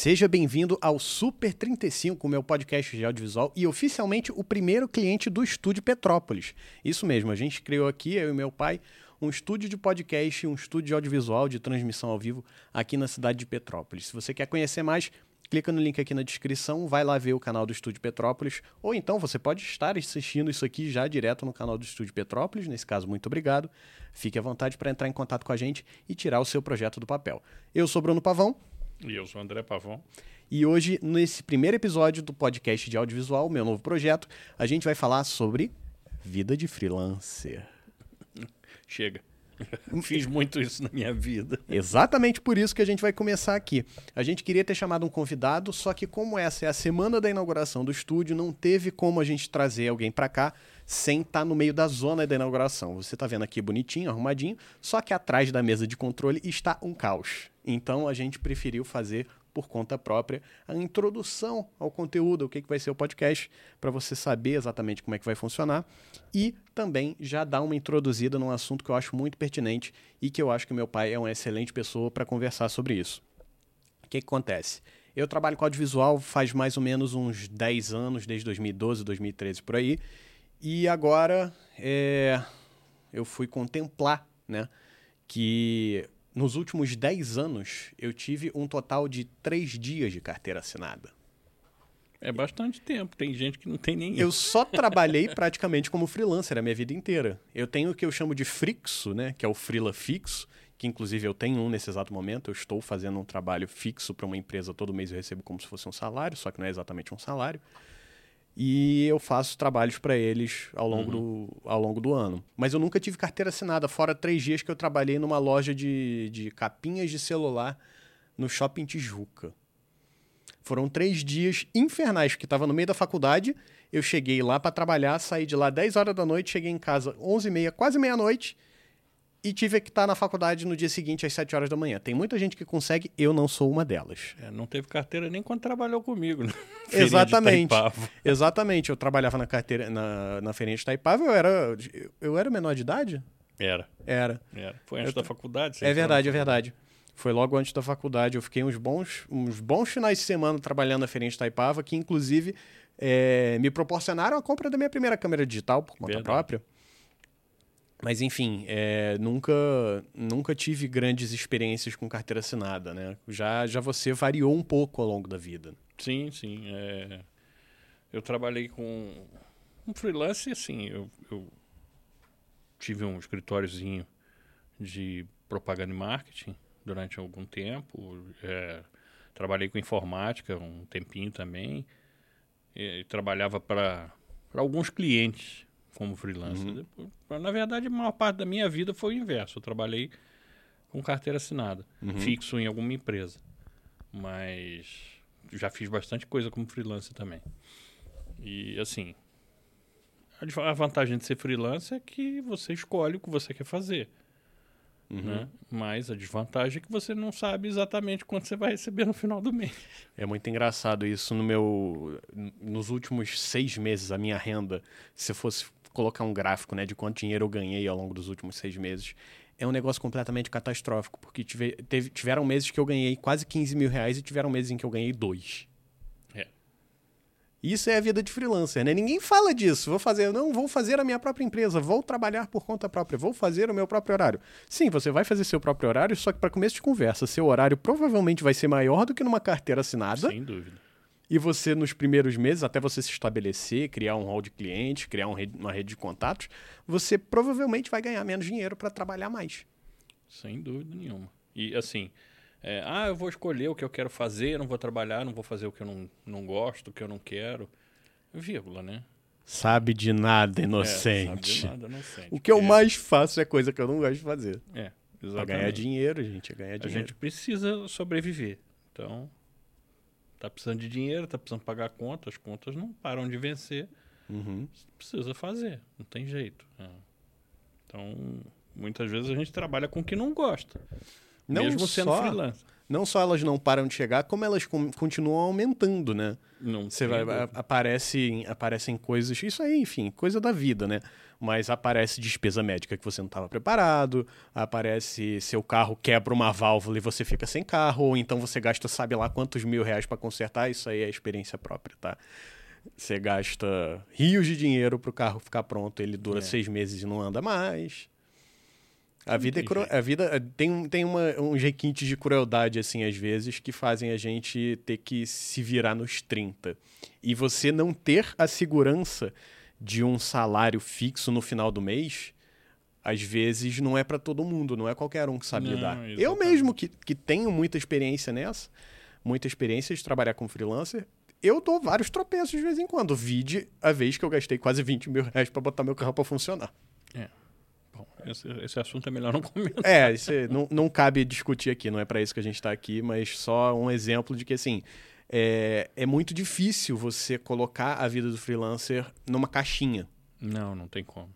Seja bem-vindo ao Super 35, meu podcast de audiovisual e oficialmente o primeiro cliente do Estúdio Petrópolis. Isso mesmo, a gente criou aqui, eu e meu pai, um estúdio de podcast, um estúdio de audiovisual de transmissão ao vivo aqui na cidade de Petrópolis. Se você quer conhecer mais, clica no link aqui na descrição, vai lá ver o canal do Estúdio Petrópolis, ou então você pode estar assistindo isso aqui já direto no canal do Estúdio Petrópolis. Nesse caso, muito obrigado. Fique à vontade para entrar em contato com a gente e tirar o seu projeto do papel. Eu sou Bruno Pavão. E eu sou André Pavão. E hoje, nesse primeiro episódio do podcast de audiovisual, meu novo projeto, a gente vai falar sobre vida de freelancer. Chega. Fiz muito isso na minha vida. Exatamente por isso que a gente vai começar aqui. A gente queria ter chamado um convidado, só que como essa é a semana da inauguração do estúdio, não teve como a gente trazer alguém para cá sem estar tá no meio da zona da inauguração. Você está vendo aqui bonitinho, arrumadinho, só que atrás da mesa de controle está um caos. Então a gente preferiu fazer por conta própria a introdução ao conteúdo, o que, que vai ser o podcast, para você saber exatamente como é que vai funcionar e também já dar uma introduzida num assunto que eu acho muito pertinente e que eu acho que meu pai é uma excelente pessoa para conversar sobre isso. O que, que acontece? Eu trabalho com audiovisual faz mais ou menos uns 10 anos, desde 2012, 2013 por aí, e agora é, eu fui contemplar né, que nos últimos 10 anos, eu tive um total de 3 dias de carteira assinada. É bastante tempo, tem gente que não tem nem Eu só trabalhei praticamente como freelancer a minha vida inteira. Eu tenho o que eu chamo de frixo, né, que é o freela fixo, que inclusive eu tenho um nesse exato momento. Eu estou fazendo um trabalho fixo para uma empresa todo mês eu recebo como se fosse um salário, só que não é exatamente um salário e eu faço trabalhos para eles ao longo, uhum. do, ao longo do ano. Mas eu nunca tive carteira assinada, fora três dias que eu trabalhei numa loja de, de capinhas de celular no Shopping Tijuca. Foram três dias infernais, porque estava no meio da faculdade. Eu cheguei lá para trabalhar, saí de lá 10 horas da noite, cheguei em casa 11 e meia, quase meia-noite e tive que estar na faculdade no dia seguinte às 7 horas da manhã. Tem muita gente que consegue, eu não sou uma delas. É, não teve carteira nem quando trabalhou comigo. Né? Exatamente. Exatamente. Eu trabalhava na carteira na, na feirinha de Taipava, eu era eu era menor de idade? Era. Era. Era. Foi antes eu, da faculdade? É verdade, é verdade. Foi logo antes da faculdade. Eu fiquei uns bons, uns bons finais de semana trabalhando na feirinha de Taipava, que inclusive é, me proporcionaram a compra da minha primeira câmera digital por conta verdade. própria. Mas enfim, é, nunca, nunca tive grandes experiências com carteira assinada, né? Já, já você variou um pouco ao longo da vida. Sim, sim. É... Eu trabalhei com um freelance, assim, eu, eu tive um escritóriozinho de propaganda e marketing durante algum tempo. É, trabalhei com informática um tempinho também. E, e trabalhava para alguns clientes como freelancer. Uhum. Na verdade, a maior parte da minha vida foi o inverso. Eu trabalhei com carteira assinada, uhum. fixo em alguma empresa. Mas já fiz bastante coisa como freelancer também. E assim, a vantagem de ser freelancer é que você escolhe o que você quer fazer. Uhum. Né? Mas a desvantagem é que você não sabe exatamente quanto você vai receber no final do mês. É muito engraçado isso. No meu, nos últimos seis meses, a minha renda, se fosse colocar um gráfico né, de quanto dinheiro eu ganhei ao longo dos últimos seis meses, é um negócio completamente catastrófico, porque tive, teve, tiveram meses que eu ganhei quase 15 mil reais e tiveram meses em que eu ganhei dois. É. Isso é a vida de freelancer, né? Ninguém fala disso. Vou fazer, não, vou fazer a minha própria empresa, vou trabalhar por conta própria, vou fazer o meu próprio horário. Sim, você vai fazer seu próprio horário, só que para começo de conversa, seu horário provavelmente vai ser maior do que numa carteira assinada. Sem dúvida. E você, nos primeiros meses, até você se estabelecer, criar um hall de clientes, criar um rede, uma rede de contatos, você provavelmente vai ganhar menos dinheiro para trabalhar mais. Sem dúvida nenhuma. E assim, é, ah, eu vou escolher o que eu quero fazer, não vou trabalhar, não vou fazer o que eu não, não gosto, o que eu não quero. Vírgula, né? Sabe de nada, inocente. É, sabe de nada, inocente. O que eu mais faço é coisa que eu não gosto de fazer. É, exatamente. Pra ganhar dinheiro, gente, é ganhar dinheiro. A gente precisa sobreviver. Então, Tá precisando de dinheiro, tá precisando pagar contas, as contas não param de vencer. Uhum. Precisa fazer, não tem jeito. É. Então, muitas vezes a gente trabalha com o que não gosta. Não mesmo sendo só, freelancer. Não só elas não param de chegar, como elas continuam aumentando, né? Não Você vai, a- aparece, aparecem coisas, isso aí, enfim, coisa da vida, né? Mas aparece despesa médica que você não estava preparado, aparece seu carro quebra uma válvula e você fica sem carro, ou então você gasta sabe lá quantos mil reais para consertar, isso aí é experiência própria, tá? Você gasta rios de dinheiro pro carro ficar pronto, ele dura É. seis meses e não anda mais. A vida, é tem cru... a vida é, tem, um- tem uma, uns requintes de crueldade, assim, às vezes, que fazem a gente ter que se virar nos 30. E você não ter a segurança de um salário fixo no final do mês, às vezes não é para todo mundo, não é qualquer um que sabe Não, lidar. Eu exatamente. mesmo, que, que tenho muita experiência nessa, muita experiência de trabalhar como freelancer, eu dou vários tropeços de vez em quando. Vide a vez que eu gastei quase 20 mil reais para botar meu carro para funcionar. Bom, esse, esse assunto é melhor não comentar. É, isso é- não, não cabe discutir aqui, não é para isso que a gente está aqui, mas só um exemplo de que, assim, é, é muito difícil você colocar a vida do freelancer numa caixinha. Não, não tem como.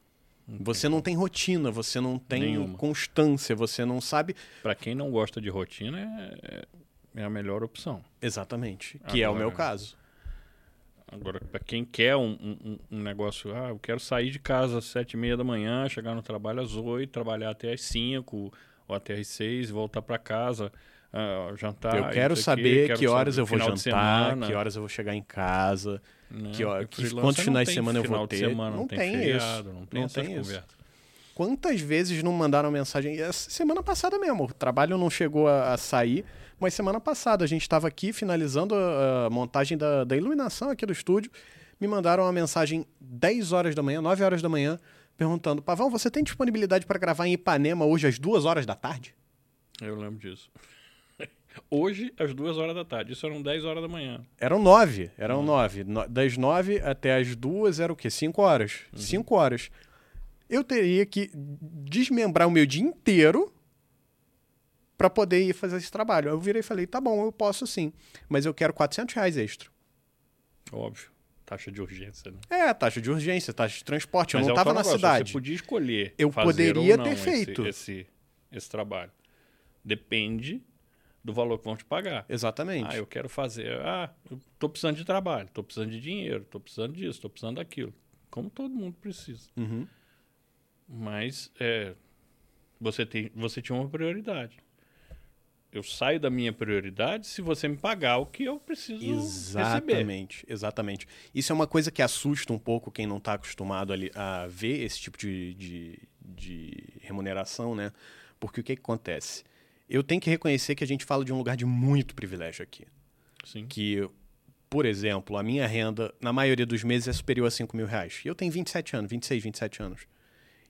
Você não tem rotina, você não tem Nenhuma. constância, você não sabe Para quem não gosta de rotina, é, é- é a melhor opção. exatamente, que é o meu caso. Agora, para quem quer um, um- um negócio, ah, eu quero sair de casa às sete e meia da manhã, chegar no trabalho às oito, trabalhar até às cinco ou até às seis, voltar para casa, ah, jantar. eu quero não saber quero que horas saber eu vou jantar, que horas eu vou chegar em casa, né? que hora- E que- freelancer quantos não finais de semana eu vou ter. semana, não, Não tem, tem isso. feriado, não tem Não tem isso. Quantas vezes não mandaram mensagem? Essa semana passada mesmo, o trabalho não chegou a, a sair, mas semana passada a gente estava aqui finalizando a, a montagem da, da iluminação aqui do estúdio. Me mandaram uma mensagem 10 horas da manhã, 9 horas da manhã, perguntando: Pavão, você tem disponibilidade para gravar em Ipanema hoje às 2 horas da tarde? Eu lembro disso. Hoje, às duas horas da tarde. Isso eram 10 horas da manhã. Eram 9, eram 9. No- Das 9 até as 2 era o quê? 5 horas. 5 horas. Eu teria que desmembrar o meu dia inteiro para poder ir fazer esse trabalho. Eu virei e falei, tá bom, eu posso sim, mas eu quero 400 reais extra. Óbvio. Taxa de urgência, né? É, taxa de urgência, taxa de transporte. Mas eu é não o estava na negócio, cidade. Você podia escolher. Eu poderia não ter esse- feito. Esse, esse, trabalho. Depende do valor que vão te pagar. Exatamente. Ah, eu quero fazer. Ah, eu tô precisando de trabalho, tô precisando de dinheiro, tô precisando disso, tô precisando daquilo. Como todo mundo precisa. Uhum. Mas é, você, tem, você tinha uma prioridade. Eu saio da minha prioridade se você me pagar o que eu preciso receber. Exatamente, exatamente. Isso é uma coisa que assusta um pouco quem não está acostumado ali a ver esse tipo de, de, de remuneração, né? Porque o que, que acontece? Eu tenho que reconhecer que a gente fala de um lugar de muito privilégio aqui. Sim. Que, por exemplo, a minha renda, na maioria dos meses, é superior a 5 mil reais. E eu tenho 27 anos, 26, 27 anos.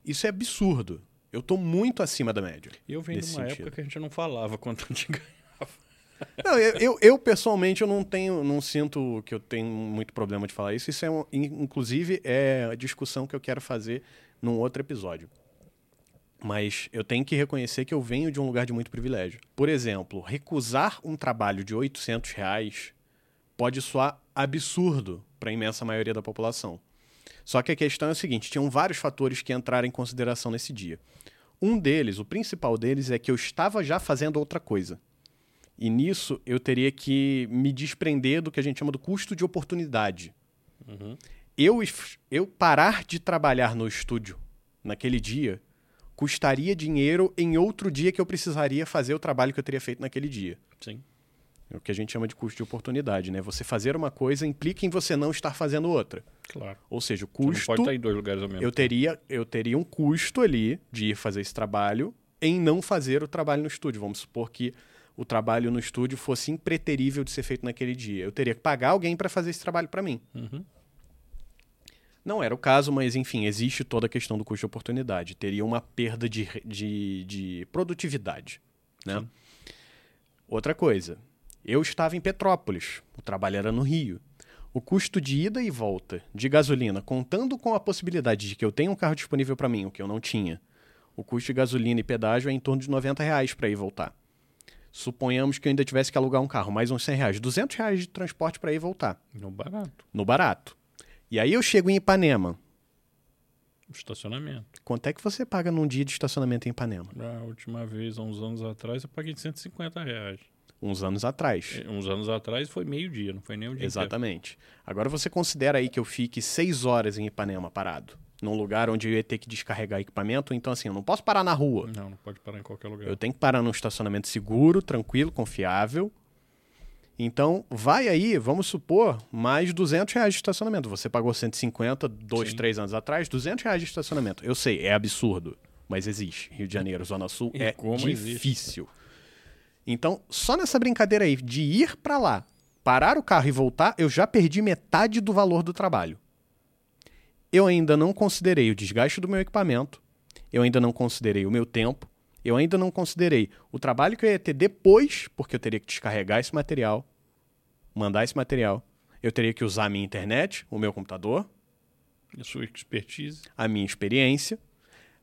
Isso é absurdo. Eu tô muito acima da média. E eu venho de sentido. época que a gente não falava quanto a gente ganhava. Não, eu, eu, eu, pessoalmente eu não tenho, não sinto que eu tenho muito problema de falar isso. Isso é, um, in- inclusive, é a discussão que eu quero fazer num outro episódio. Mas eu tenho que reconhecer que eu venho de um lugar de muito privilégio. Por exemplo, recusar um trabalho de 800 reais pode soar absurdo para a imensa maioria da população. Só que a questão é o seguinte: tinham vários fatores que entraram em consideração nesse dia. Um deles, o principal deles, é que eu estava já fazendo outra coisa. E nisso eu teria que me desprender do que a gente chama do custo de oportunidade. Uhum. Eu, eu parar de trabalhar no estúdio naquele dia custaria dinheiro em outro dia que eu precisaria fazer o trabalho que eu teria feito naquele dia. Sim. É o que a gente chama de custo de oportunidade, né? Você fazer uma coisa implica em você não estar fazendo outra. Claro. Ou seja, o Você não custo pode estar em dois lugares ao mesmo eu teria, eu teria um custo ali de ir fazer esse trabalho em não fazer o trabalho no estúdio. Vamos supor que o trabalho no estúdio fosse impreterível de ser feito naquele dia. Eu teria que pagar alguém para fazer esse trabalho para mim. Uhum. Não era o caso, mas enfim, existe toda a questão do custo de oportunidade. Teria uma perda de, de, de produtividade. Né? Sim. Outra coisa, eu estava em Petrópolis, o trabalho era no Rio. O custo de ida e volta de gasolina, contando com a possibilidade de que eu tenha um carro disponível para mim, o que eu não tinha, o custo de gasolina e pedágio é em torno de 90 reais para ir e voltar. Suponhamos que eu ainda tivesse que alugar um carro, mais uns 100 reais, 200 reais de transporte para ir e voltar, No barato. no barato. E aí eu chego em Ipanema. Estacionamento. Quanto é que você paga num dia de estacionamento em Ipanema? A última vez, há uns anos atrás, eu paguei 150 reais. Uns anos atrás. Uns anos atrás foi meio-dia, não foi nem o dia. inteiro. Exatamente. Agora você considera aí que eu fique seis horas em Ipanema parado, num lugar onde eu ia ter que descarregar equipamento, então assim, eu não posso parar na rua. Não, não pode parar em qualquer lugar. Eu tenho que parar num estacionamento seguro, tranquilo, confiável. Então, vai aí, vamos supor, mais 200 reais de estacionamento. Você pagou 150, dois, Sim. três anos atrás, 200 reais de estacionamento. Eu sei, é absurdo, mas existe. Rio de Janeiro, Zona Sul, E é como existe. Então, só nessa brincadeira aí de ir pra lá, parar o carro e voltar, eu já perdi metade do valor do trabalho. Eu ainda não considerei o desgaste do meu equipamento, eu ainda não considerei o meu tempo, eu ainda não considerei o trabalho que eu ia ter depois, porque eu teria que descarregar esse material, mandar esse material, eu teria que usar a minha internet, o meu computador, A sua expertise. a minha experiência,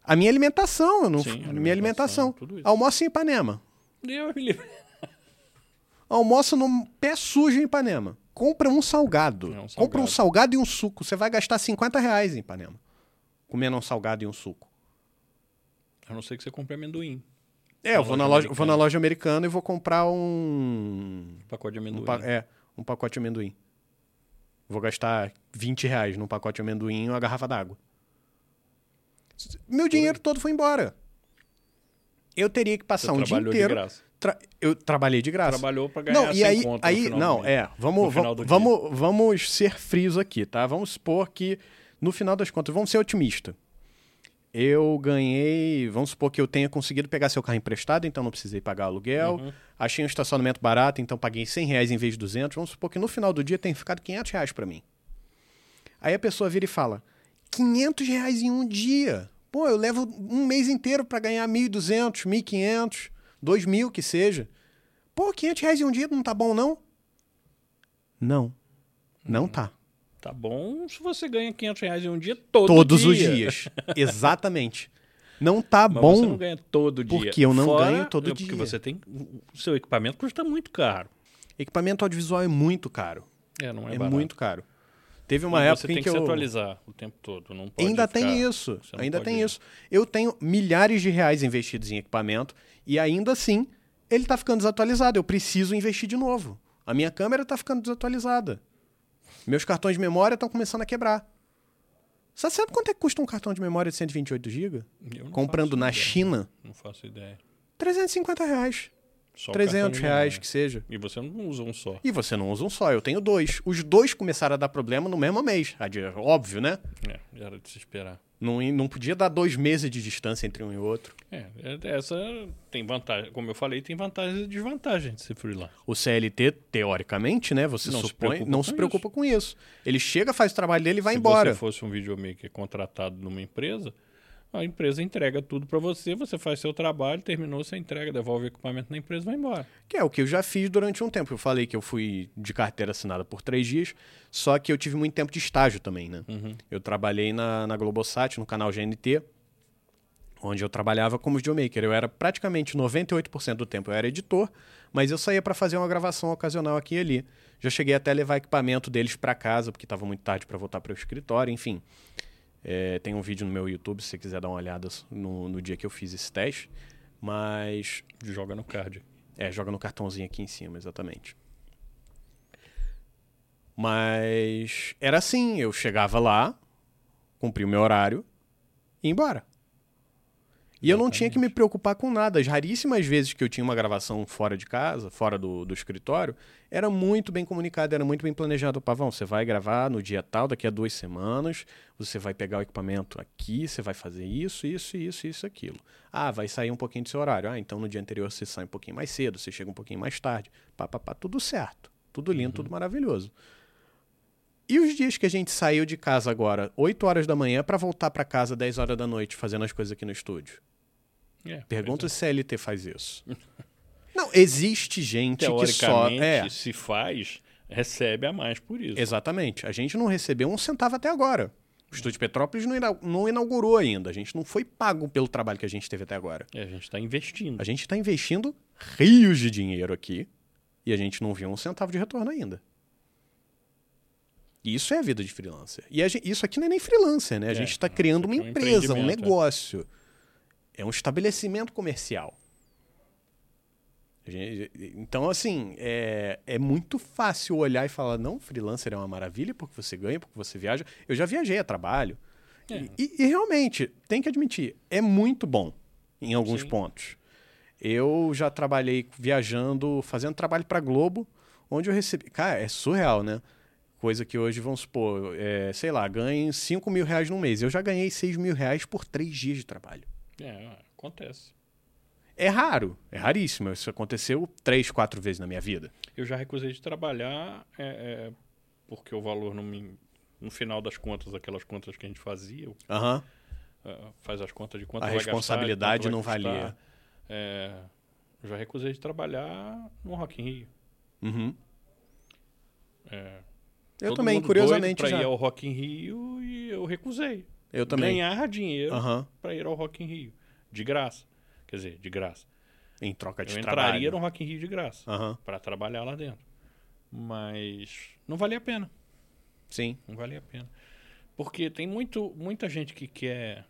a minha alimentação, eu não, Sim, a minha alimentação. Almoço em Ipanema. Deus me livre. Almoça no pé sujo em Ipanema. Compra um salgado. É, um salgado. Compra um salgado e um suco. Você vai gastar 50 reais em Ipanema. Comendo um salgado e um suco. A não ser que você compre amendoim. É, eu vou na, loja loja, vou americana. na loja americana e vou comprar um. Pacote de um amendoim. pa- é, um pacote de amendoim. Vou gastar 20 reais num pacote de amendoim e uma garrafa d'água. Meu dinheiro todo foi embora. Eu teria que Você passar um dia inteiro. de graça. Tra- Eu trabalhei de graça. Trabalhou pra ganhar Não, e 100 aí, conto no aí final do não, é, vamos, vamos, vamos, vamos ser frios aqui, tá? Vamos supor que no final das contas, vamos ser otimista. Eu ganhei, vamos supor que eu tenha conseguido pegar seu carro emprestado, então não precisei pagar aluguel. Uhum. Achei um estacionamento barato, então paguei 100 reais em vez de 200. Vamos supor que no final do dia tenha ficado 500 reais pra mim. Aí a pessoa vira e fala, 500 reais em um dia? Pô, eu levo um mês inteiro pra ganhar 1.200, 1.500, 2.000 que seja. Pô, 500 reais em um dia não tá bom, não? Não. Não tá. Tá bom se você ganha 500 reais em um dia todo Todos dia. os dias. Exatamente. Não tá Mas bom. você não ganha todo dia. porque eu não Fora- ganho todo é Porque dia. você tem... O seu equipamento custa muito caro. Equipamento audiovisual é muito caro. É, não é, É, barato. muito caro. Teve E uma você época tem em que, que se eu... atualizar o tempo todo. Não pode Ainda ficar- tem isso. você Ainda pode- tem isso. Eu tenho milhares de reais investidos em equipamento e ainda assim ele tá ficando desatualizado. Eu preciso investir de novo. A minha câmera tá ficando desatualizada. Meus cartões de memória estão começando a quebrar. Você sabe quanto é que custa um cartão de memória de 128 GB? Eu Comprando na ideia. China? Não faço ideia. 350 reais. Só o 300 cartão de reais memória. que seja. E você não usa um só. E você não usa um só, eu tenho dois. Os dois começaram a dar problema no mesmo mês. Ah, Óbvio, né? É, era de se esperar. Não, não podia dar dois meses de distância entre um e outro. É, é- essa tem vantagem. Como eu falei, tem vantagens e desvantagens de ser freelance. O CLT, teoricamente, né? Você Não se supõe, preocupa não se preocupa com isso. Ele chega, faz o trabalho dele e vai Se embora. você fosse um videomaker contratado numa empresa, a empresa entrega tudo pra você, você faz seu trabalho, terminou, você entrega, devolve o equipamento na empresa e vai embora. Que é o que eu já fiz durante um tempo. Eu falei que eu fui de carteira assinada por três dias, só que eu tive muito tempo de estágio também, né? Uhum. Eu trabalhei na, na Globosat, no canal GNT, onde eu trabalhava como videomaker. Eu era praticamente 98% do tempo eu era editor, mas eu saía para fazer uma gravação ocasional aqui e ali. Já cheguei até a levar equipamento deles para casa, porque estava muito tarde para voltar para o escritório, enfim. É, tem um vídeo no meu YouTube, se você quiser dar uma olhada no, no dia que eu fiz esse teste. Mas Joga no card. é, joga no cartãozinho aqui em cima, exatamente. Mas era assim, eu chegava lá, cumpria o meu horário e ia embora. E eu não tinha que me preocupar com nada. As raríssimas vezes que eu tinha uma gravação fora de casa, fora do, do escritório, era muito bem comunicado, era muito bem planejado. Pavão, você vai gravar no dia tal, daqui a duas semanas, você vai pegar o equipamento aqui, você vai fazer isso, isso, isso, isso, aquilo. Ah, vai sair um pouquinho do seu horário. Ah, então no dia anterior você sai um pouquinho mais cedo, você chega um pouquinho mais tarde. Pá, pá, pá, tudo certo. Tudo lindo, tudo maravilhoso. E os dias que a gente saiu de casa agora, 8 horas da manhã, para voltar para casa 10 horas da noite, fazendo as coisas aqui no estúdio? É, Pergunta pois se a CLT faz isso. Não, existe é. gente que só. É, se faz, recebe a mais por isso. exatamente. A gente não recebeu um centavo até agora. O Estúdio Petrópolis não ina- não inaugurou ainda. A gente não foi pago pelo trabalho que a gente teve até agora. É, a gente está investindo. A gente está investindo rios de dinheiro aqui e a gente não viu um centavo de retorno ainda. E Isso é a vida de freelancer. E a gen- isso aqui não é nem freelancer, né? A É, gente está criando uma é um empresa, um empreendimento, é. É um estabelecimento comercial. Então, assim, é, é muito fácil olhar e falar, não, freelancer é uma maravilha porque você ganha, porque você viaja. Eu já viajei a trabalho. É. E, e realmente, tem que admitir, é muito bom em alguns Sim. pontos. Eu já trabalhei viajando, fazendo trabalho para Globo, onde eu recebi. Cara, é surreal, né? Coisa que hoje, vamos supor, é, sei lá, ganho 5 mil reais no mês. Eu já ganhei 6 mil reais por três dias de trabalho. É, acontece. É raro, é raríssimo. Isso aconteceu três, quatro vezes na minha vida. Eu já recusei de trabalhar é, é, porque o valor não me. No final das contas, aquelas contas que a gente fazia, eu, é, faz as contas de quanto A vai gastar, de responsabilidade quanto não vai custar. valia. É, eu já recusei de trabalhar no Rock in Rio. Uhum. É, Eu todo também, mundo curiosamente, doido pra já. ir ao Rock in Rio e eu recusei. Eu também. Ganhar dinheiro Aham. para ir ao Rock in Rio. De graça. Quer dizer, de graça. Em troca de eu trabalho. entraria no Rock in Rio de graça. Aham. para trabalhar lá dentro. Mas não valia a pena. Sim. Não valia a pena. Porque tem muito, muita gente que quer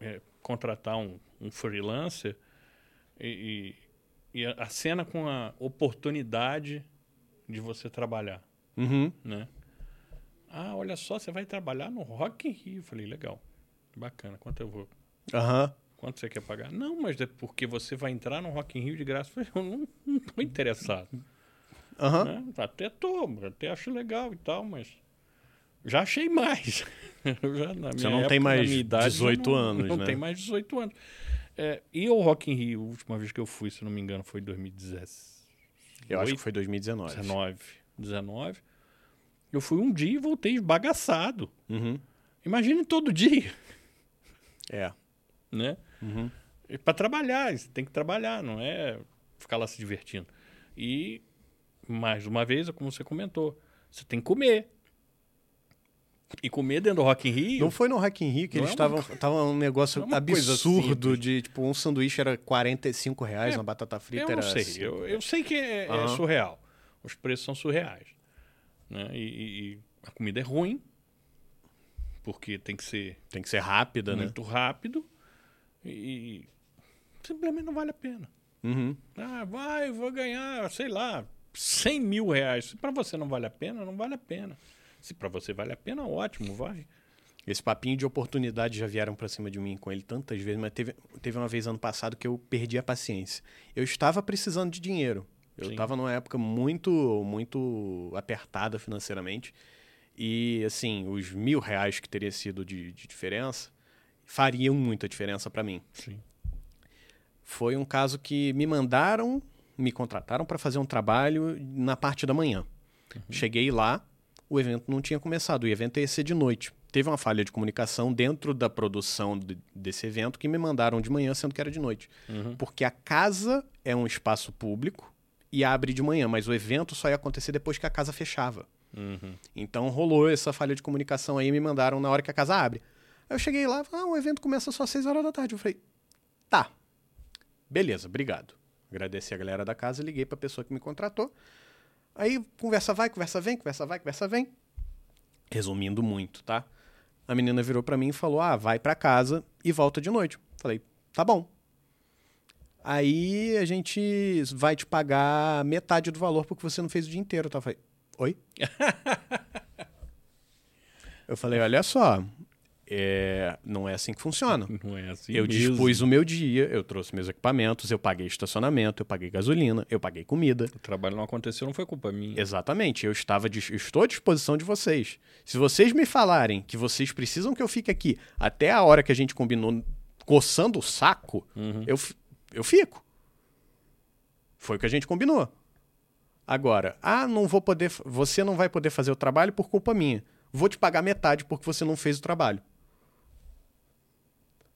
é, contratar um, um freelancer e, e, e a cena com a oportunidade de você trabalhar, Uhum. né? Ah, olha só, você vai trabalhar no Rock in Rio. Eu falei, legal, bacana, quanto eu vou? Aham. Quanto você quer pagar? Não, mas é porque você vai entrar no Rock in Rio de graça. Eu falei, eu não, não tô interessado. Aham. né? Até tô, até acho legal e tal, mas já achei mais. Já, na Você não tem época, na mais idade, 18 não, anos, Não né? tem mais 18 anos. É, e o Rock in Rio, a última vez que eu fui, se não me engano, foi em 2017. Eu acho que foi 2019. 19. 19. Eu fui um dia e voltei esbagaçado. Uhum. Imagine todo dia, É. né? Uhum. para trabalhar, você tem que trabalhar, não é ficar lá se divertindo. E, mais uma vez, como você comentou, você tem que comer. E comer dentro do Rock in Rio, Não foi no Rock in Rio que eles é uma estavam. Tava um negócio é absurdo de, tipo, um sanduíche era 45 reais, É, uma batata frita eu não era. sei. cinco. Eu, eu sei que é, é Aham. surreal. Os preços são surreais. Né? E, e- a comida é ruim, porque tem que ser Tem que ser rápida, né? muito rápido e, simplesmente não vale a pena. Uhum. Ah, vai, vou ganhar, sei lá, 100 mil reais. Se para você não vale a pena, não vale a pena. Se para você vale a pena, ótimo, vai. Esse papinho de oportunidade já vieram pra cima de mim com ele tantas vezes, mas teve, teve uma vez ano passado que eu perdi a paciência. Eu estava precisando de dinheiro. Eu estava numa época muito, muito apertada financeiramente. E, assim, os mil reais que teria sido de, de diferença fariam muita diferença para mim. Sim. Foi um caso que me mandaram, me contrataram para fazer um trabalho na parte da manhã. Cheguei lá, o evento não tinha começado, o evento ia ser de noite. Teve uma falha de comunicação dentro da produção de- desse evento que me mandaram de manhã, sendo que era de noite. Uhum. Porque a casa é um espaço público e abre de manhã, mas o evento só ia acontecer depois que a casa fechava. Uhum. Então rolou essa falha de comunicação aí, me mandaram na hora que a casa abre. Aí eu cheguei lá, ah, o evento começa só às 6 horas da tarde. Eu falei, tá, beleza, obrigado. Agradeci a galera da casa, liguei pra pessoa que me contratou. Aí conversa vai, conversa vem, conversa vai, conversa vem. Resumindo muito, tá? A menina virou pra mim e falou: "Ah, vai pra casa e volta de noite". Falei: "Tá bom". Aí a gente vai te pagar metade do valor porque você não fez o dia inteiro, tá? Eu falei: "Oi?" Eu falei: "Olha só, é, não é assim que funciona. Não é assim Eu mesmo. dispus o meu dia, eu trouxe meus equipamentos, eu paguei estacionamento, eu paguei gasolina, eu paguei comida. O trabalho não aconteceu, não foi culpa minha. Exatamente, eu estava eu estou à disposição de vocês. Se vocês me falarem que vocês precisam que eu fique aqui até a hora que a gente combinou, coçando o saco, Uhum. eu, eu fico. Foi o que a gente combinou. Agora, ah, não vou poder, você não vai poder fazer o trabalho por culpa minha. Vou te pagar metade porque você não fez o trabalho.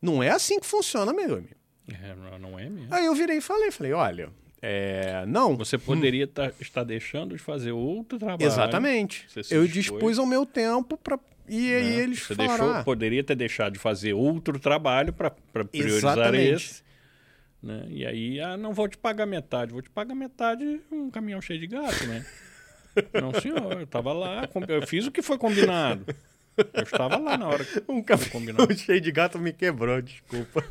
Não é assim que funciona, meu amigo. É, não- é mesmo. Aí eu virei e falei, falei, olha, é, não. Você poderia tá- estar deixando de fazer outro trabalho. Exatamente. Eu dispus ao meu tempo para e aí né? eles Você falaram, deixou, ah, poderia ter deixado de fazer outro trabalho para priorizar Exatamente. esse. Né? E aí, ah, não vou te pagar metade, vou te pagar metade um caminhão cheio de gato, né? não, senhor, eu estava lá, eu fiz o que foi combinado. Eu estava lá na hora que um caminhão combinado. cheio de gato me quebrou, desculpa.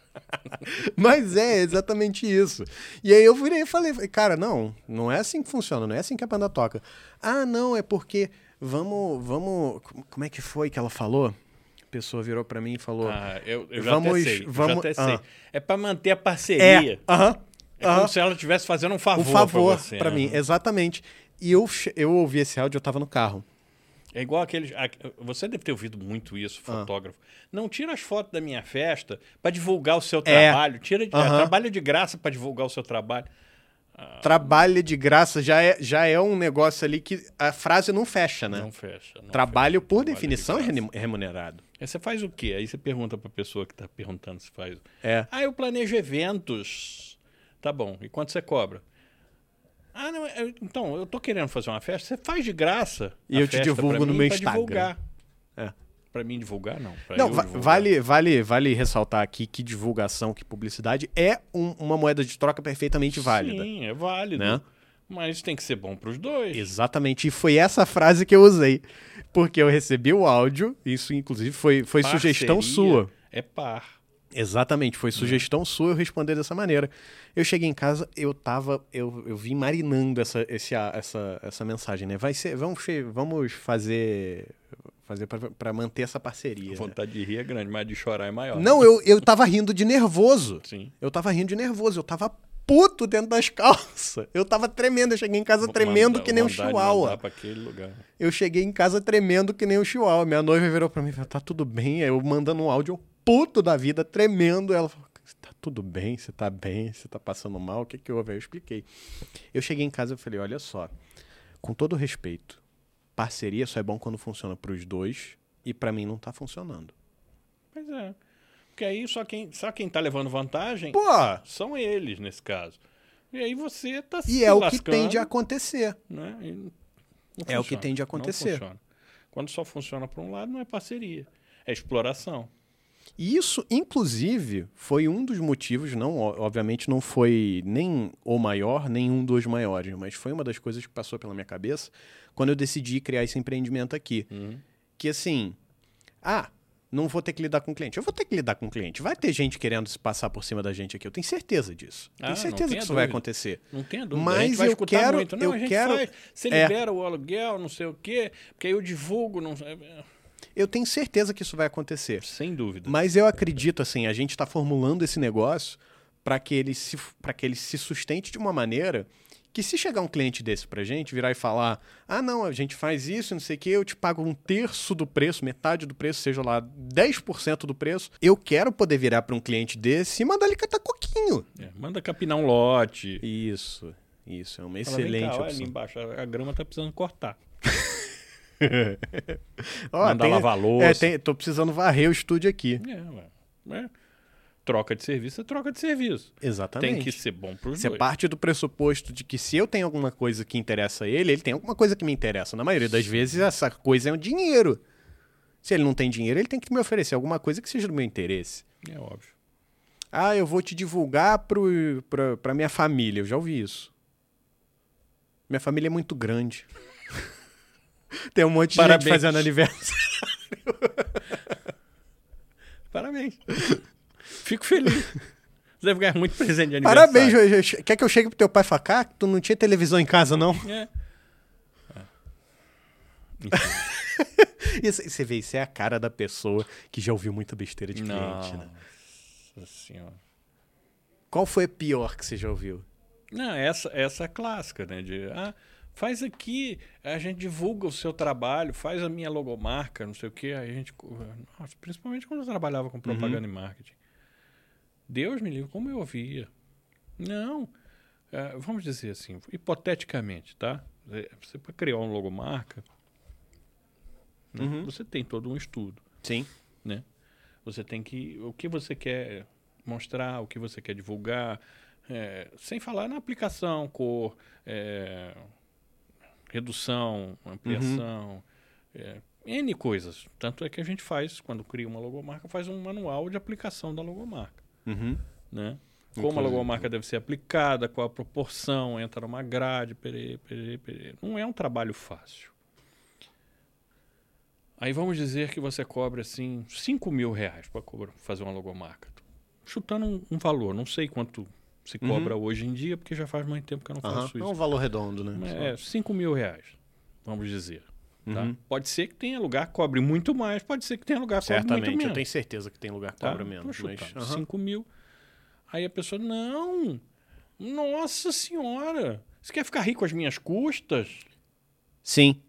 Mas é exatamente isso. E aí eu virei e falei, cara, não, não é assim que funciona, não é assim que a banda toca. Ah, não, é porque vamos, vamos, como é que foi que ela falou? Pessoa virou para mim e falou, Ah, eu, eu já Vamos- sei. vamos- ah. É para manter a é, parceria. aham, É, aham. como se ela estivesse fazendo um favor, um favor pra, você, pra né? mim, exatamente. E eu, eu ouvi esse áudio, eu tava no carro. É igual aqueles. a- Você deve ter ouvido muito isso, Ah. fotógrafo. Não tira as fotos da minha festa para divulgar o seu É. trabalho. Tira, de- trabalha de graça para divulgar o seu trabalho. Trabalho de graça já é, já é um negócio ali que a frase não fecha, né? Não fecha. não Trabalho, fecha. por Trabalho de definição, é graça. rene- remunerado. Aí você faz o quê? Aí você pergunta para a pessoa que está perguntando se faz. É. Ah, eu planejo eventos. Tá bom. E quanto você cobra? Ah, não. eu- então, eu tô querendo fazer uma festa. Você faz de graça. E eu te divulgo no mim meu Instagram. Divulgar. Para mim divulgar, não. Pra Não, va- divulgar. vale, vale, vale ressaltar aqui que divulgação, que publicidade é um- uma moeda de troca perfeitamente válida. Sim, é válido. Né? Mas tem que ser bom para os dois. Exatamente. E foi essa frase que eu usei. Porque eu recebi o áudio, isso inclusive foi, foi Parceria sugestão sua. É par. Exatamente, foi sugestão sua eu responder dessa maneira. Eu cheguei em casa, eu tava, eu, eu vim marinando essa, esse, essa, essa mensagem, né? Vai ser, vamos, vamos fazer, fazer para manter essa parceria. A né? vontade de rir é grande, mas de chorar é maior. Não, eu, eu tava rindo de nervoso. Sim. Eu tava rindo de nervoso, eu tava puto dentro das calças. Eu tava tremendo, eu cheguei em casa tremendo Manda- que nem um chihuahua. Eu cheguei em casa tremendo que nem um chihuahua. Minha noiva virou pra mim e falou, tá tudo bem? Aí Eu mandando um áudio puto da vida, tremendo. Ela falou, tá tudo bem? Você tá bem? Você tá passando mal? O que que houve? Aí eu expliquei. Eu cheguei em casa e falei, olha só, com todo respeito, parceria só é bom quando funciona pros dois e pra mim não tá funcionando. Pois é. Porque aí só quem, só quem tá levando vantagem Pô, são eles, nesse caso. E aí você tá se e é o que lascando, tem de acontecer. né? É o que funciona, tem de não acontecer. Quando só funciona para um lado, não é parceria. É exploração. E isso, inclusive, foi um dos motivos, não, obviamente não foi nem o maior, nem um dos maiores, mas foi uma das coisas que passou pela minha cabeça quando eu decidi criar esse empreendimento aqui. Uhum. Que assim, ah, não vou ter que lidar com o cliente. Eu vou ter que lidar com o cliente. Vai ter gente querendo se passar por cima da gente aqui. Eu tenho certeza disso. Ah, tenho certeza que isso vai dúvida. acontecer. Não tem dúvida. a Mas gente vai eu quero- muito. Não, eu a gente quero- faz. Você é. libera o aluguel, não sei o quê, porque aí eu divulgo. Não... Eu tenho certeza que isso vai acontecer. Sem dúvida. Mas eu acredito, assim, a gente está formulando esse negócio para que ele se para que ele se sustente de uma maneira que se chegar um cliente desse pra gente, virar e falar: "Ah, não, a gente faz isso, não sei o quê, eu te pago um terço do preço, metade do preço, seja lá 10% do preço". Eu quero poder virar para um cliente desse e mandar ele catar coquinho. É, manda capinar um lote. Isso. Isso é uma Fala, excelente cá, olha ali opção. embaixo, a a grama tá precisando cortar. Ó, Mandar tem- lavar É, louça. tem, tô precisando varrer o estúdio aqui. É, ué. É. Troca de serviço é troca de serviço. Exatamente. Tem que ser bom pros Você dois. parte do pressuposto de que se eu tenho alguma coisa que interessa a ele, ele tem alguma coisa que me interessa. Na maioria das vezes, essa coisa é o dinheiro. Se ele não tem dinheiro, ele tem que me oferecer alguma coisa que seja do meu interesse. É óbvio. Ah, eu vou te divulgar pra minha família. Eu já ouvi isso. Minha família é muito grande. tem um monte de Parabéns. gente fazendo aniversário. Parabéns. Fico feliz. Você deve ganhar muito presente de aniversário. Parabéns, eu- quer que eu chegue pro teu pai e fale, "Cá, tu não tinha televisão em casa, não? É. Isso- Você vê, isso é a cara da pessoa que já ouviu muita besteira de cliente, Nossa né? senhora. Qual foi a pior que você já ouviu? Não, essa, essa é clássica, né? De, ah, faz aqui, a gente divulga o seu trabalho, faz a minha logomarca, não sei o quê. Aí a gente. Nossa, principalmente quando eu trabalhava com propaganda e marketing. Deus me livre, como eu ouvia. Não. eh, vamos dizer assim, hipoteticamente, tá? Você para criar um logomarca, né, Uhum. você tem todo um estudo. Sim. né? Você tem que o que você quer mostrar, o que você quer divulgar, é, sem falar na aplicação, cor, é, redução, ampliação, é, n coisas. Tanto é que a gente faz quando cria uma logomarca, faz um manual de aplicação da logomarca, Uhum. né? Como a logomarca deve ser aplicada, qual a proporção, entra numa grade, perê, perê, perê. Não é um trabalho fácil. Aí vamos dizer que você cobra assim 5 mil reais para fazer uma logomarca. chutando um, um valor, não sei quanto se cobra hoje em dia, porque já faz muito tempo que eu não Aham. faço É isso. um valor redondo, né? É, 5 mil reais, vamos dizer. Tá? Uhum. Pode ser que tenha lugar que cobre muito mais, pode ser que tenha lugar que cobre muito Certamente, menos. eu tenho certeza que tem lugar que tá? cobra menos. Tô Mas, aham. 5 mil. Aí a pessoa, não, nossa senhora, você quer ficar rico às minhas custas? Sim.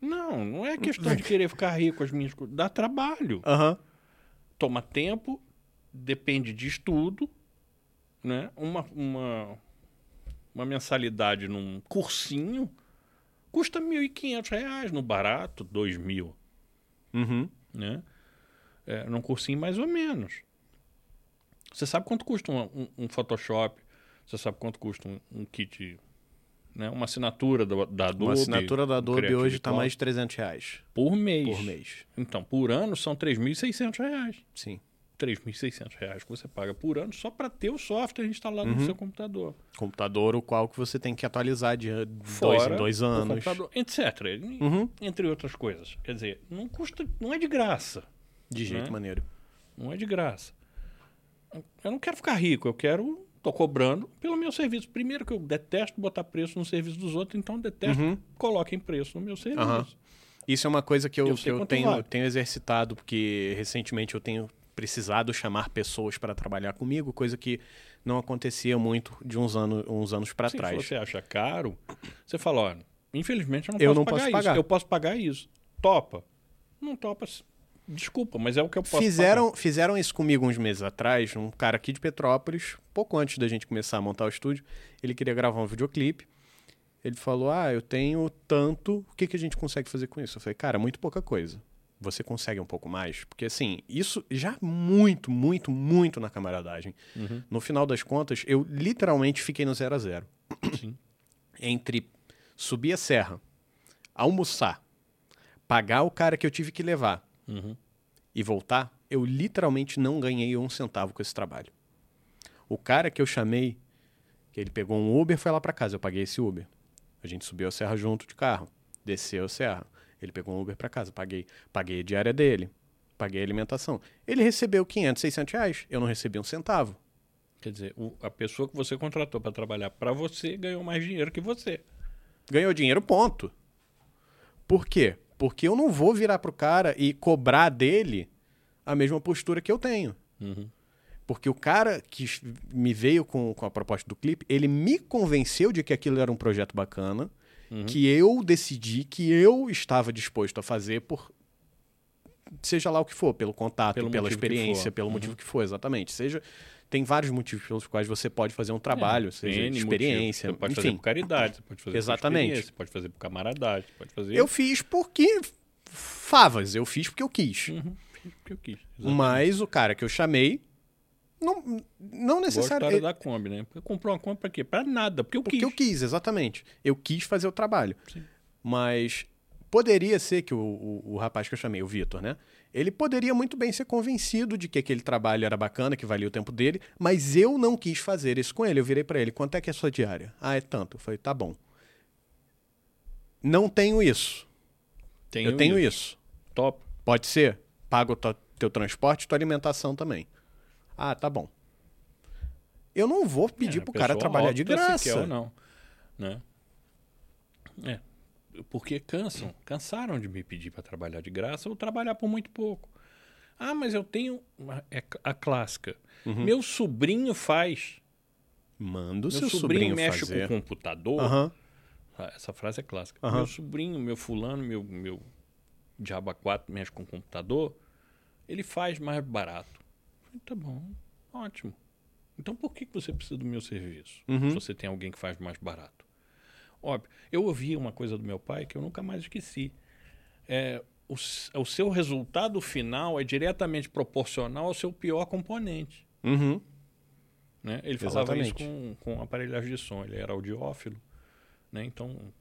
Não, não é questão de querer ficar rico às minhas custas. Dá trabalho. Aham. Toma tempo, depende de estudo, né? Uma, uma, uma mensalidade num cursinho custa 1.500 reais, no barato, R$ 2.000, Uhum. né? É, num cursinho mais ou menos. Você sabe quanto custa um, um- um Photoshop? Você sabe quanto custa um, um kit, né? Uma assinatura da, da Adobe? Uma assinatura da Adobe hoje está mais de 300 reais por mês. por mês. Então, por ano são 3.600 reais. Sim. 3.600 reais que você paga por ano só para ter o software instalado Uhum. no seu computador. Computador, o qual que você tem que atualizar de dois Fora em dois anos. computador, etc. Uhum. Entre outras coisas. Quer dizer, não custa, não é de graça. De jeito Né? maneiro. Não é de graça. Eu não quero ficar rico, eu quero. Tô cobrando pelo meu serviço. Primeiro que eu detesto botar preço no serviço dos outros, então detesto Uhum. coloquem preço no meu serviço. Isso é uma coisa que eu, Eu que eu tenho, vale. tenho exercitado, porque recentemente eu tenho precisado chamar pessoas para trabalhar comigo, coisa que não acontecia muito de uns, anos uns anos para trás. Se você acha caro, você fala, olha, infelizmente eu não Eu posso não pagar posso isso. pagar. Eu posso pagar isso. Topa. Não topa. Desculpa, mas é o que eu posso Fizeram, fizeram isso comigo uns meses atrás, um cara aqui de Petrópolis, pouco antes da gente começar a montar o estúdio, ele queria gravar um videoclipe. Ele falou: Ah, eu tenho tanto, o que, que a gente consegue fazer com isso? Eu falei, cara, muito pouca coisa. Você consegue um pouco mais? Porque assim, isso já muito, muito, muito na camaradagem. Uhum. No final das contas, eu literalmente fiquei no zero a zero. Entre subir a serra, almoçar, pagar o cara que eu tive que levar Uhum. e voltar, eu literalmente não ganhei um centavo com esse trabalho. O cara que eu chamei, que ele pegou um Uber, foi lá para casa, eu paguei esse Uber. A gente subiu a serra junto de carro, desceu a serra. Ele pegou um Uber para casa, paguei, paguei a diária dele, paguei a alimentação. Ele recebeu 500, 600 reais, eu não recebi um centavo. Quer dizer, o- a pessoa que você contratou para trabalhar para você ganhou mais dinheiro que você. Ganhou dinheiro, ponto. Por quê? Porque eu não vou virar pro cara e cobrar dele a mesma postura que eu tenho. Uhum. Porque o cara que me veio com, com a proposta do clipe, ele me convenceu de que aquilo era um projeto bacana, Uhum. que eu decidi que eu estava disposto a fazer por. Seja lá o que for, pelo contato, Pelo pela experiência, pelo Uhum. motivo que for, exatamente. Seja. Tem vários motivos pelos quais você pode fazer um trabalho, É, seja N experiência, Você pode fazer enfim. por caridade, você pode fazer Exatamente. por você pode fazer por camaradagem, você pode fazer... Eu fiz porque. Favas, eu fiz porque eu quis. Uhum. Porque eu quis. Exatamente. Mas o cara que eu chamei. Não, não necessariamente. da Kombi, né? Eu comprou uma Kombi pra quê? Pra nada, porque eu Porque quis. eu quis, exatamente. Eu quis fazer o trabalho. Sim. Mas poderia ser que o, o, o rapaz que eu chamei, o Vitor, né? Ele poderia muito bem ser convencido de que aquele trabalho era bacana, que valia o tempo dele, mas eu não quis fazer isso com ele. Eu virei pra ele: quanto é que é a sua diária? Ah, é tanto. Eu falei: tá bom. Não tenho isso. eu tenho isso. Top. Pode ser? Pago o teu transporte e tua alimentação também. Ah, tá bom. Eu não vou pedir É, pro cara trabalhar de graça. quer ou não, né? É, porque cansam, cansaram de me pedir para trabalhar de graça ou trabalhar por muito pouco. Ah, mas eu tenho é a clássica. Uhum. Meu sobrinho faz. Manda o Meu seu sobrinho, sobrinho mexe fazer. com o computador. Ah, Essa frase é clássica. Aham. Meu sobrinho, meu fulano, meu, meu diaba 4 mexe com o computador, ele faz mais barato. Falei, tá bom, ótimo. Então por que que você precisa do meu serviço? Uhum. Se você tem alguém que faz mais barato. Óbvio. Eu ouvi uma coisa do meu pai que eu nunca mais esqueci. É, o, o seu resultado final é diretamente proporcional ao seu pior componente. Uhum. Né? Ele falava isso com, com aparelhagem de som. Ele era audiófilo, né? então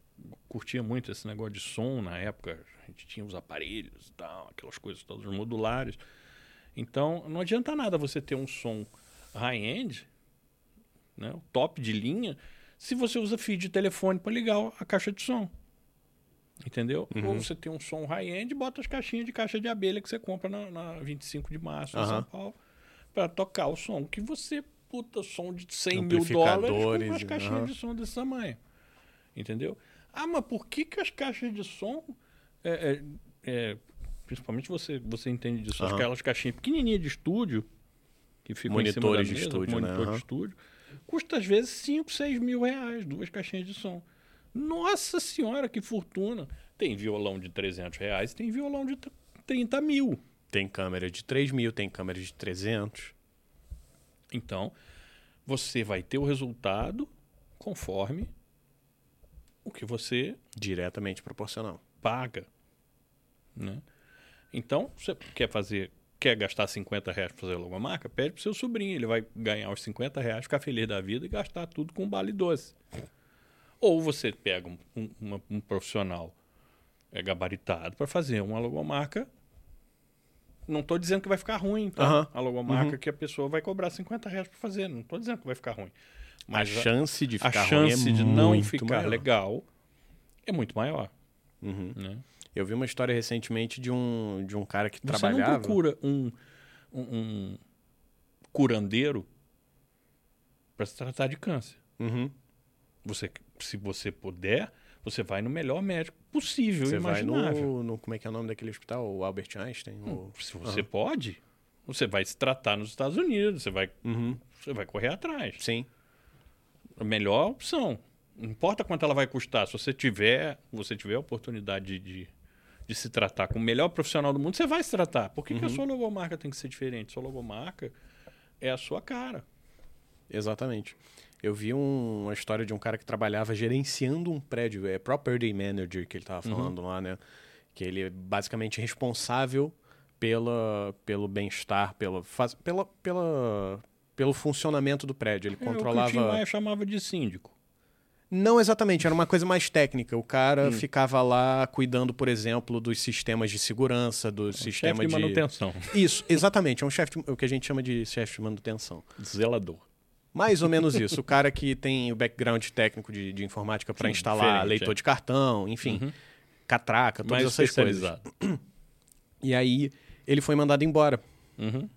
curtia muito esse negócio de som na época. A gente tinha os aparelhos e tal, aquelas coisas todas modulares. Então não adianta nada você ter um som high-end, né? o top de linha, se você usa fio de telefone para ligar a caixa de som. Entendeu? Uhum. Ou você tem um som high-end e bota as caixinhas de caixa de abelha que você compra na, na 25 de março em Aham. São Paulo. para tocar o som que você, puta, som de 100 mil dólares com umas caixinhas aham. de som desse tamanho. Entendeu? Ah, mas por que, que as caixas de som. é, é, é, principalmente você, você entende disso, Aham. aquelas caixinhas pequenininhas de estúdio, que ficam em cima da Monitores de mesa, estúdio, né? monitor Aham. de estúdio, custa às vezes 5, 6 mil reais, duas caixinhas de som. Nossa senhora, que fortuna! Tem violão de 300 reais, tem violão de 30 mil. Tem câmera de 3 mil, tem câmera de 300. Então, você vai ter o resultado conforme o que você Diretamente proporcional. paga. Né? Então, você quer fazer, quer gastar 50 reais para fazer a logomarca? Pede pro seu sobrinho, ele vai ganhar os 50 reais, ficar feliz da vida e gastar tudo com bala e doce. Ou você pega um, um- uma- um profissional é, gabaritado para fazer uma logomarca. Não estou dizendo que vai ficar ruim, tá? Aham. A logomarca que a pessoa vai cobrar 50 reais para fazer. Não estou dizendo que vai ficar ruim. Mas a chance de a ficar chance ruim é de não ficar maior. legal é muito maior. Uhum. Né? Eu vi uma história recentemente de um, de um cara que Você trabalhava. não procura um, um, um curandeiro para se tratar de câncer. Uhum. Você, se você puder, você vai no melhor médico possível, Você vai imaginável. no, no. Como é que é o nome daquele hospital? O Albert Einstein? O- Se você pode, você vai se tratar nos Estados Unidos, você vai, Uhum. você vai correr atrás. Sim. A melhor opção. Não importa quanto ela vai custar, se você tiver, você tiver a oportunidade de, de, de se tratar com o melhor profissional do mundo, você vai se tratar. Por que, que a Uhum. sua logomarca tem que ser diferente? Sua logomarca é a sua cara. Exatamente. Eu vi um- uma história de um cara que trabalhava gerenciando um prédio, é property manager que ele estava Uhum. falando lá, né? Que ele é basicamente responsável pela, pelo bem-estar, pela, pela, pela, pelo funcionamento do prédio. Ele É, o que o controlava. Chamava de síndico. Não exatamente, era uma coisa mais técnica. O cara Hum. ficava lá cuidando, por exemplo, dos sistemas de segurança, do Chefe sistema de de. manutenção. Isso, exatamente. É um chefe, o que a gente chama de chefe de manutenção. Zelador. Mais ou menos isso. O cara que tem o background técnico de, de informática para instalar leitor é. de cartão, enfim, Uhum. catraca, todas Mais essas coisas. E aí ele foi mandado embora. Uhum.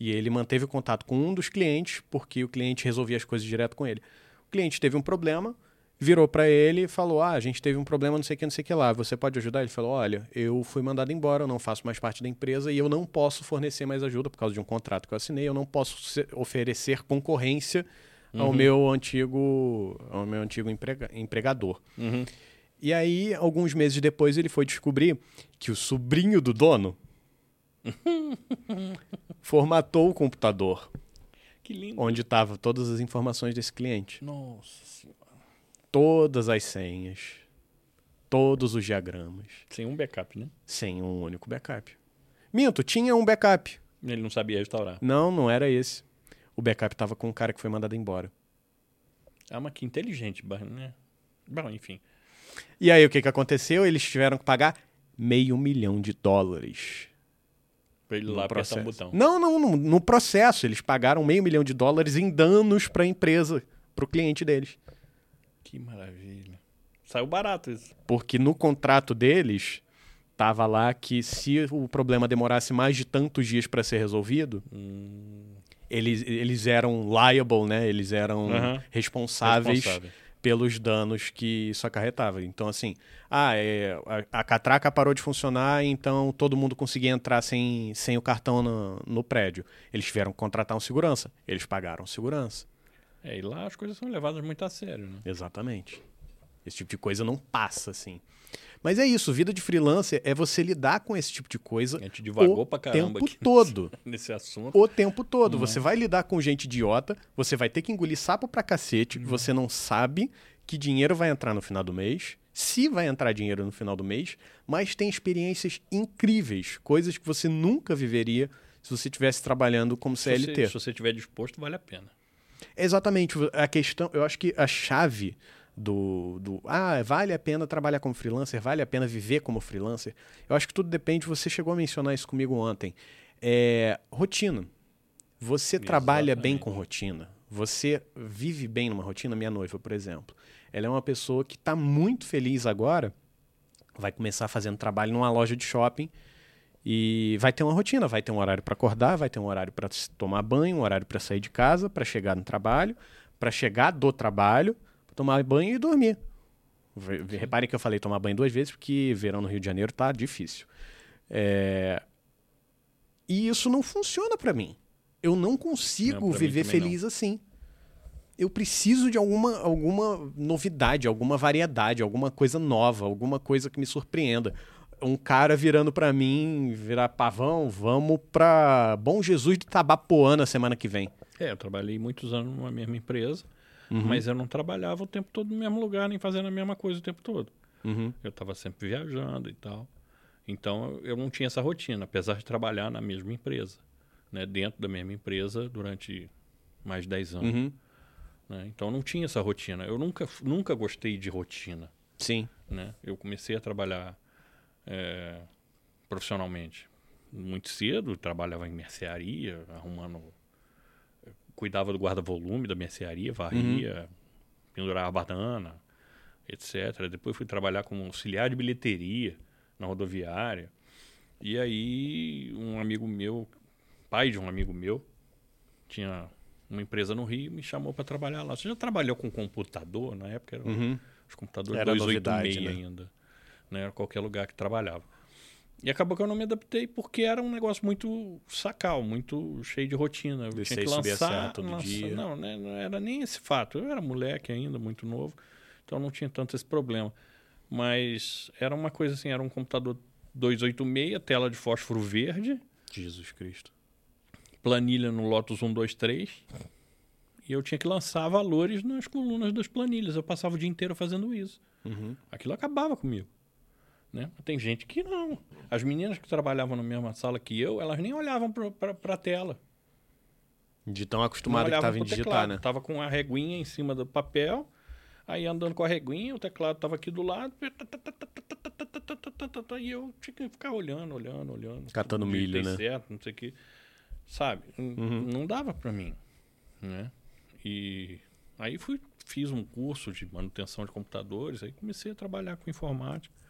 E ele manteve contato com um dos clientes, porque o cliente resolvia as coisas direto com ele. O cliente teve um problema, virou para ele e falou: Ah, a gente teve um problema, não sei o que, não sei o que lá. Você pode ajudar? Ele falou: Olha, eu fui mandado embora, eu não faço mais parte da empresa e eu não posso fornecer mais ajuda por causa de um contrato que eu assinei. Eu não posso oferecer concorrência ao Uhum. meu antigo, ao meu antigo emprega- empregador. Uhum. E aí, alguns meses depois, ele foi descobrir que o sobrinho do dono formatou o computador Que lindo. onde estavam todas as informações desse cliente. Nossa senhora. Todas as senhas, todos os diagramas, Sem um backup, né? sem um único backup. Minto, tinha um backup. Ele não sabia restaurar. Não, não era esse. O backup estava com o cara que foi mandado embora. Ah, mas que inteligente, né? Bom, enfim. E aí, o que, que aconteceu? Eles tiveram que pagar meio milhão de dólares. Pra ele no lá apertar processo. um botão. Não, não, no, no processo. Eles pagaram meio milhão de dólares em danos para a empresa, para o cliente deles. Que maravilha. Saiu barato isso. Porque no contrato deles tava lá que se o problema demorasse mais de tantos dias para ser resolvido, Hum, eles, eles eram liable, né? Eles eram Aham. responsáveis responsável. Pelos danos que isso acarretava. Então, assim, ah, é, a, a catraca parou de funcionar, então todo mundo conseguia entrar sem, sem o cartão no, no prédio. Eles tiveram que contratar um segurança. Eles pagaram segurança. É, e lá as coisas são levadas muito a sério, né? Exatamente. Esse tipo de coisa não passa, assim. Mas é isso, vida de freelancer é você lidar com esse tipo de coisa A gente divagou o pra caramba tempo aqui todo. nesse assunto. O tempo todo. Você vai lidar com gente idiota, você vai ter que engolir sapo pra cacete, você não sabe que dinheiro vai entrar no final do mês, se vai entrar dinheiro no final do mês, mas tem experiências incríveis, coisas que você nunca viveria se você estivesse trabalhando como CLT. se você estiver disposto, vale a pena. Exatamente. A questão, eu acho que a chave do, do. Ah, vale a pena trabalhar como freelancer, vale a pena viver como freelancer. Eu acho que tudo depende. Você chegou a mencionar isso comigo ontem. É, rotina. Você trabalha bem Exatamente. com rotina. Você vive bem numa rotina. Minha noiva, por exemplo. Ela é uma pessoa que está muito feliz agora. Vai começar fazendo trabalho numa loja de shopping. E vai ter uma rotina, vai ter um horário para acordar, vai ter um horário para tomar banho, um horário para sair de casa, para chegar no trabalho, para chegar do trabalho, tomar banho e dormir. Reparem que eu falei tomar banho duas vezes, porque verão no Rio de Janeiro tá difícil. É... E isso não funciona para mim. Eu não consigo não, viver feliz não. assim. Eu preciso de alguma, alguma novidade, alguma variedade, alguma coisa nova, alguma coisa que me surpreenda um cara virando para mim, virar pavão, vamos pra Bom Jesus de Tabapoã na semana que vem. É, eu trabalhei muitos anos numa mesma empresa, uhum. mas eu não trabalhava o tempo todo no mesmo lugar, nem fazendo a mesma coisa o tempo todo. Uhum. Eu estava sempre viajando e tal. Então eu não tinha essa rotina, apesar de trabalhar na mesma empresa, né, dentro da mesma empresa durante mais de 10 anos. Uhum. Né? Então não tinha essa rotina. Eu nunca, nunca gostei de rotina. Sim. Né? Eu comecei a trabalhar é, profissionalmente. Muito cedo, trabalhava em mercearia, arrumando. Cuidava do guarda-volume da mercearia, varria, uhum. pendurava banana, etc. Depois fui trabalhar como auxiliar de bilheteria na rodoviária. E aí, um amigo meu, pai de um amigo meu, tinha uma empresa no Rio me chamou para trabalhar lá. Você já trabalhou com computador? Na época eram uhum. os computadores era 286 né? ainda né? Qualquer lugar que trabalhava. E acabou que eu não me adaptei porque era um negócio muito sacal, muito cheio de rotina. Eu tinha que lançar todo lançar, dia. Não, né, não era nem esse fato. Eu era moleque ainda, muito novo, então não tinha tanto esse problema. Mas era uma coisa assim, era um computador 286, tela de fósforo verde. Jesus Cristo. Planilha no Lotus 123. E eu tinha que lançar valores nas colunas das planilhas. Eu passava o dia inteiro fazendo isso. Uhum. Aquilo acabava comigo. Né? Tem gente que não. As meninas que trabalhavam na mesma sala que eu, elas nem olhavam para a tela. De tão acostumada que estava em digitar, né? Tava com a reguinha em cima do papel, aí andando com a reguinha, o teclado estava aqui do lado, e eu tinha que ficar olhando, olhando, olhando. Catando milho, né? Certo, não sei o que. Sabe? Uhum. Não dava para mim, né? E aí fui, fiz um curso de manutenção de computadores, aí comecei a trabalhar com informática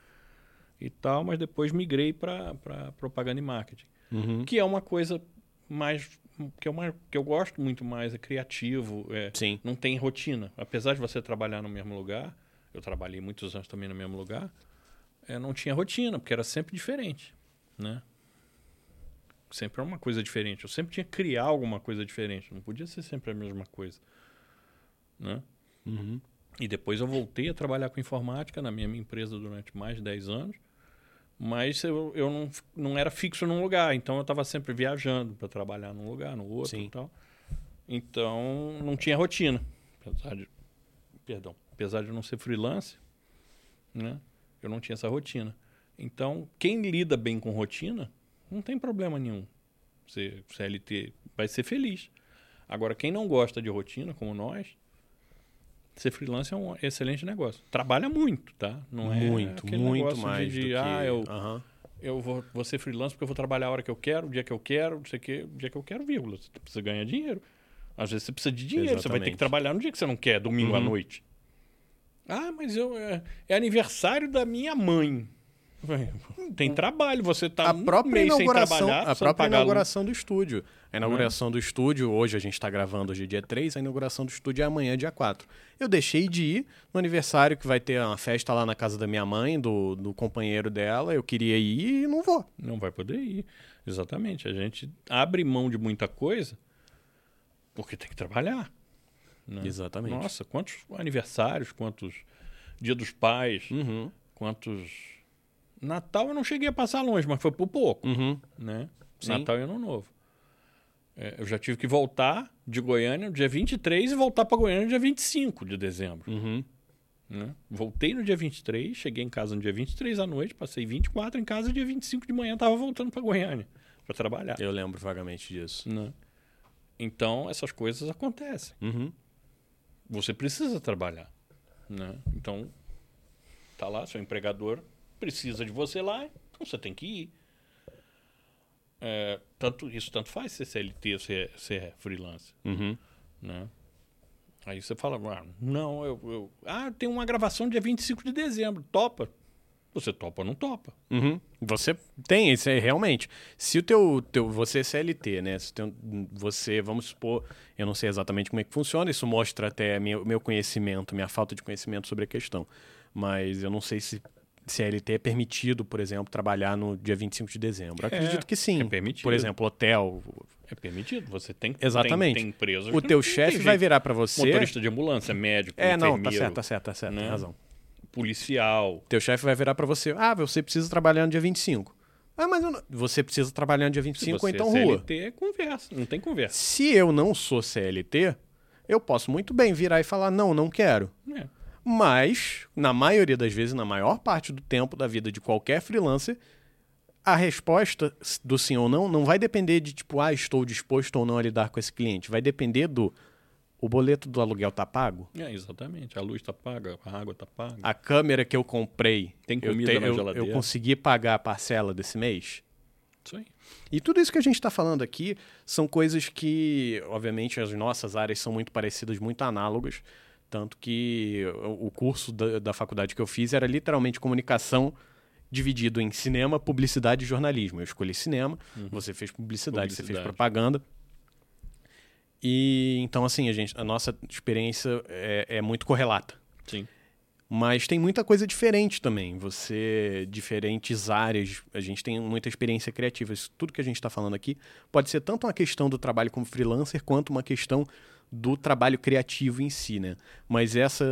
e tal, mas depois migrei para propaganda e marketing, uhum. que é uma coisa mais que é uma que eu gosto muito mais, é criativo, é, Sim. não tem rotina. Apesar de você trabalhar no mesmo lugar, eu trabalhei muitos anos também no mesmo lugar, é, não tinha rotina, porque era sempre diferente, né? Sempre era uma coisa diferente. Eu sempre tinha que criar alguma coisa diferente. Não podia ser sempre a mesma coisa, né? Uhum. E depois eu voltei a trabalhar com informática na minha empresa durante mais de 10 anos mas eu, eu não, não era fixo num lugar, então eu estava sempre viajando para trabalhar num lugar, no outro Sim. e tal. Então não tinha rotina, apesar de, perdão, apesar de eu não ser freelance, né? Eu não tinha essa rotina. Então quem lida bem com rotina não tem problema nenhum. Ser CLT vai ser feliz. Agora quem não gosta de rotina, como nós, ser freelance é um excelente negócio. Trabalha muito, tá? Não é muito, muito mais de, de ah, eu, eu vou, vou ser freelance porque eu vou trabalhar a hora que eu quero, o dia que eu quero, não sei o que, o dia que eu quero, vírgula. Você precisa ganhar dinheiro. Às vezes você precisa de dinheiro, Exatamente. você vai ter que trabalhar no dia que você não quer, domingo uhum. à noite. Ah, mas eu é, é aniversário da minha mãe. Tem trabalho, você está um própria mês inauguração, sem trabalhar. A própria inauguração do estúdio. A inauguração é. do estúdio, hoje a gente está gravando hoje dia 3, a inauguração do estúdio é amanhã, dia 4. Eu deixei de ir no aniversário que vai ter uma festa lá na casa da minha mãe, do, do companheiro dela. Eu queria ir e não vou. Não vai poder ir. Exatamente. A gente abre mão de muita coisa porque tem que trabalhar. Né? Exatamente. Nossa, quantos aniversários, quantos Dia dos Pais, uhum. quantos Natal eu não cheguei a passar longe, mas foi por pouco. Uhum. Né? Natal e Ano Novo. É, eu já tive que voltar de Goiânia no dia 23 e voltar para Goiânia no dia 25 de dezembro. Uhum. Né? Voltei no dia 23, cheguei em casa no dia 23 à noite, passei 24 em casa e dia 25 de manhã estava voltando para Goiânia para trabalhar. Eu lembro vagamente disso. Né? Então, essas coisas acontecem. Uhum. Você precisa trabalhar. Né? Então, tá lá, seu empregador precisa de você lá, então você tem que ir. É, tanto, isso tanto faz ser CLT ou ser, ser freelance. Uhum. Né? Aí você fala, ah, não, eu, eu, Ah, tem uma gravação dia 25 de dezembro, topa. Você topa ou não topa? Uhum. Você tem, isso é realmente. Se o teu, teu você é CLT, né? Se você, vamos supor, eu não sei exatamente como é que funciona, isso mostra até meu, meu conhecimento, minha falta de conhecimento sobre a questão. Mas eu não sei se CLT é permitido, por exemplo, trabalhar no dia 25 de dezembro. Acredito É, que sim. é permitido. Por exemplo, hotel. É permitido. Você tem Exatamente. Tem, tem O que teu chefe tem vai virar para você. Motorista de ambulância, médico, É, não, tá certo, tá certo, tá certo, tem né? razão. policial. Teu chefe vai virar para você. Ah, você precisa trabalhar no dia 25. Ah, mas não... você precisa trabalhar no dia Se 25 você ou então é rua. CLT, é conversa. Não tem conversa. Se eu não sou CLT, eu posso muito bem virar e falar: não, não quero. É. Mas, na maioria das vezes, na maior parte do tempo da vida de qualquer freelancer, a resposta do sim ou não não vai depender de tipo, ah, estou disposto ou não a lidar com esse cliente. Vai depender do o boleto do aluguel tá pago, É, exatamente. A luz tá paga, a água tá paga. a câmera que eu comprei, Tem eu, comida na eu, geladeira. eu consegui pagar a parcela desse mês. Aí. E tudo isso que a gente está falando aqui são coisas que, obviamente, as nossas áreas são muito parecidas, muito análogas. Tanto que o curso da, da faculdade que eu fiz era literalmente comunicação dividido em cinema, publicidade e jornalismo. Eu escolhi cinema, você fez publicidade, você fez Publicidade. propaganda. E então, assim, a, gente, a nossa experiência é, é muito correlata. Sim. Mas tem muita coisa diferente também. Você, diferentes áreas, a gente tem muita experiência criativa. Isso, tudo que a gente está falando aqui pode ser tanto uma questão do trabalho como freelancer, quanto uma questão do trabalho criativo em si, né? Mas essa,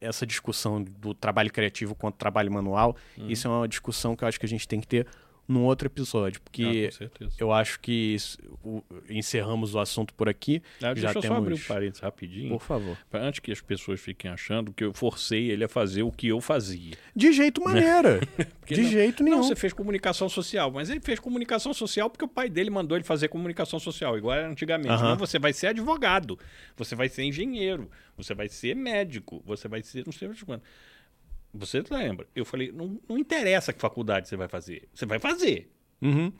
essa discussão do trabalho criativo quanto trabalho manual, isso é uma discussão que eu acho que a gente tem que ter num outro episódio, Ah, porque certeza. eu acho que o- encerramos o assunto por aqui. Ah, já deixa eu temos... só abrir um parênteses rapidinho. Por favor. pra- Antes que as pessoas fiquem achando que eu forcei ele a fazer o que eu fazia. De jeito maneira. Porque De não- jeito nenhum. Não, você fez comunicação social, mas ele fez comunicação social porque o pai dele mandou ele fazer comunicação social, igual era antigamente. Aham. Não, você vai ser advogado, você vai ser engenheiro, você vai ser médico, você vai ser não sei o quanto. Você lembra? Eu falei, não, não interessa que faculdade você vai fazer. Você vai fazer. Uhum.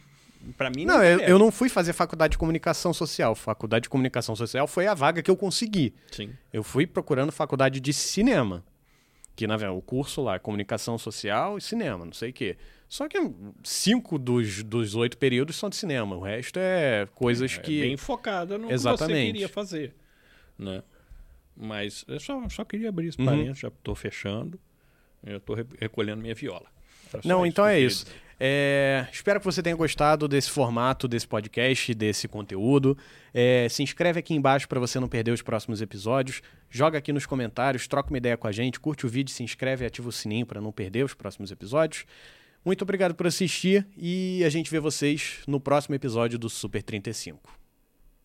Pra mim não, Não, eu, eu não fui fazer faculdade de comunicação social. Faculdade de comunicação social foi a vaga que eu consegui. Sim. Eu fui procurando faculdade de cinema. Que, na verdade, o curso lá é comunicação social e cinema, não sei o quê. Só que cinco dos, dos oito períodos são de cinema. O resto é coisas É que. bem focada no que Exatamente. você queria fazer, né? Mas eu só, só queria abrir esse Uhum. parênteses, já estou fechando. Eu estou recolhendo minha viola. Não, então é isso. É, espero que você tenha gostado desse formato, desse podcast, desse conteúdo. É, se inscreve aqui embaixo para você não perder os próximos episódios. Joga aqui nos comentários, troca uma ideia com a gente, curte o vídeo, se inscreve e ativa o sininho para não perder os próximos episódios. Muito obrigado por assistir e a gente vê vocês no próximo episódio do Super 35.